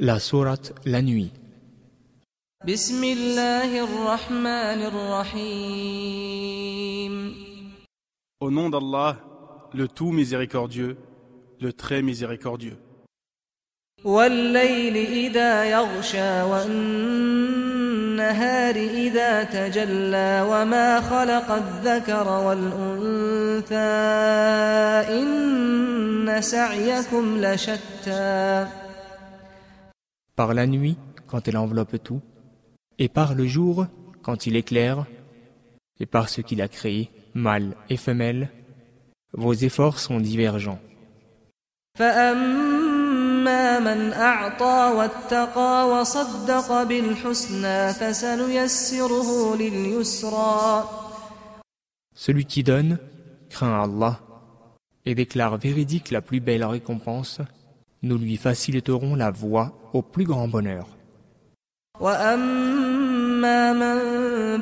La sourate La Nuit. بسم الله الرحمن الرحيم Au nom d'Allah, le tout miséricordieux, le très miséricordieux. والليل إذا يغشى والنهار إذا تجلى وما خلق الذكر والأنثى إن سعيكم لشتى par la nuit quand elle enveloppe tout, et par le jour quand il éclaire, et par ce qu'il a créé, mâle et femelle, vos efforts sont divergents. Celui qui donne craint Allah et déclare véridique la plus belle récompense, nous lui faciliterons la voie au plus grand bonheur. وأما من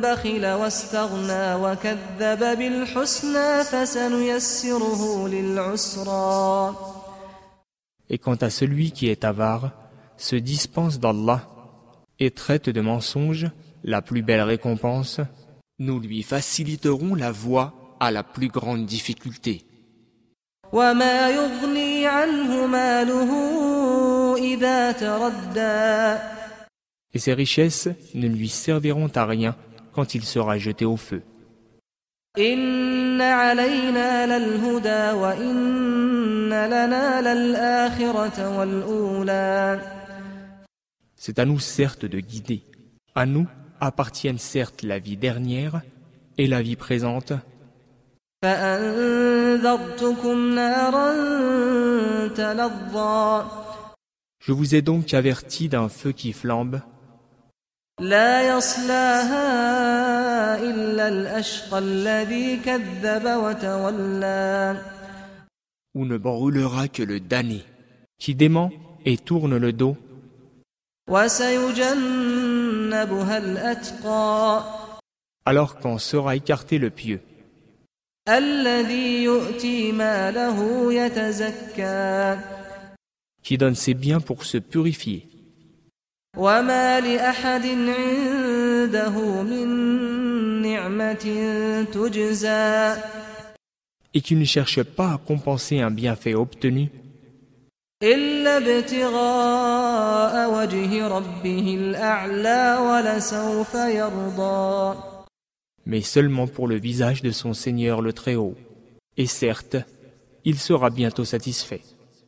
بخل واستغنى وكذب بالحسنى فسنيسره للعسرى Et quant à celui qui est avare, se dispense d'Allah et traite de mensonge la plus belle récompense, nous lui faciliterons la voie à la plus grande difficulté. وما يغني Et ses richesses ne lui serviront à rien quand il sera jeté au feu. C'est à nous certes de guider. À nous appartiennent certes la vie dernière et la vie présente. Je vous ai donc averti d'un feu qui flambe. Où ne brûlera que le damné, qui dément et tourne le dos. Alors qu'en sera écarté le pieux qui donne ses biens pour se purifier, وما لأحد عنده من نعمة تجزى et qui ne cherche pas à compenser un bienfait obtenu, إلا ابتغاء وجه ربه الأعلى ولسوف يرضى mais seulement pour le visage de son Seigneur le Très-Haut. Et certes, il sera bientôt satisfait.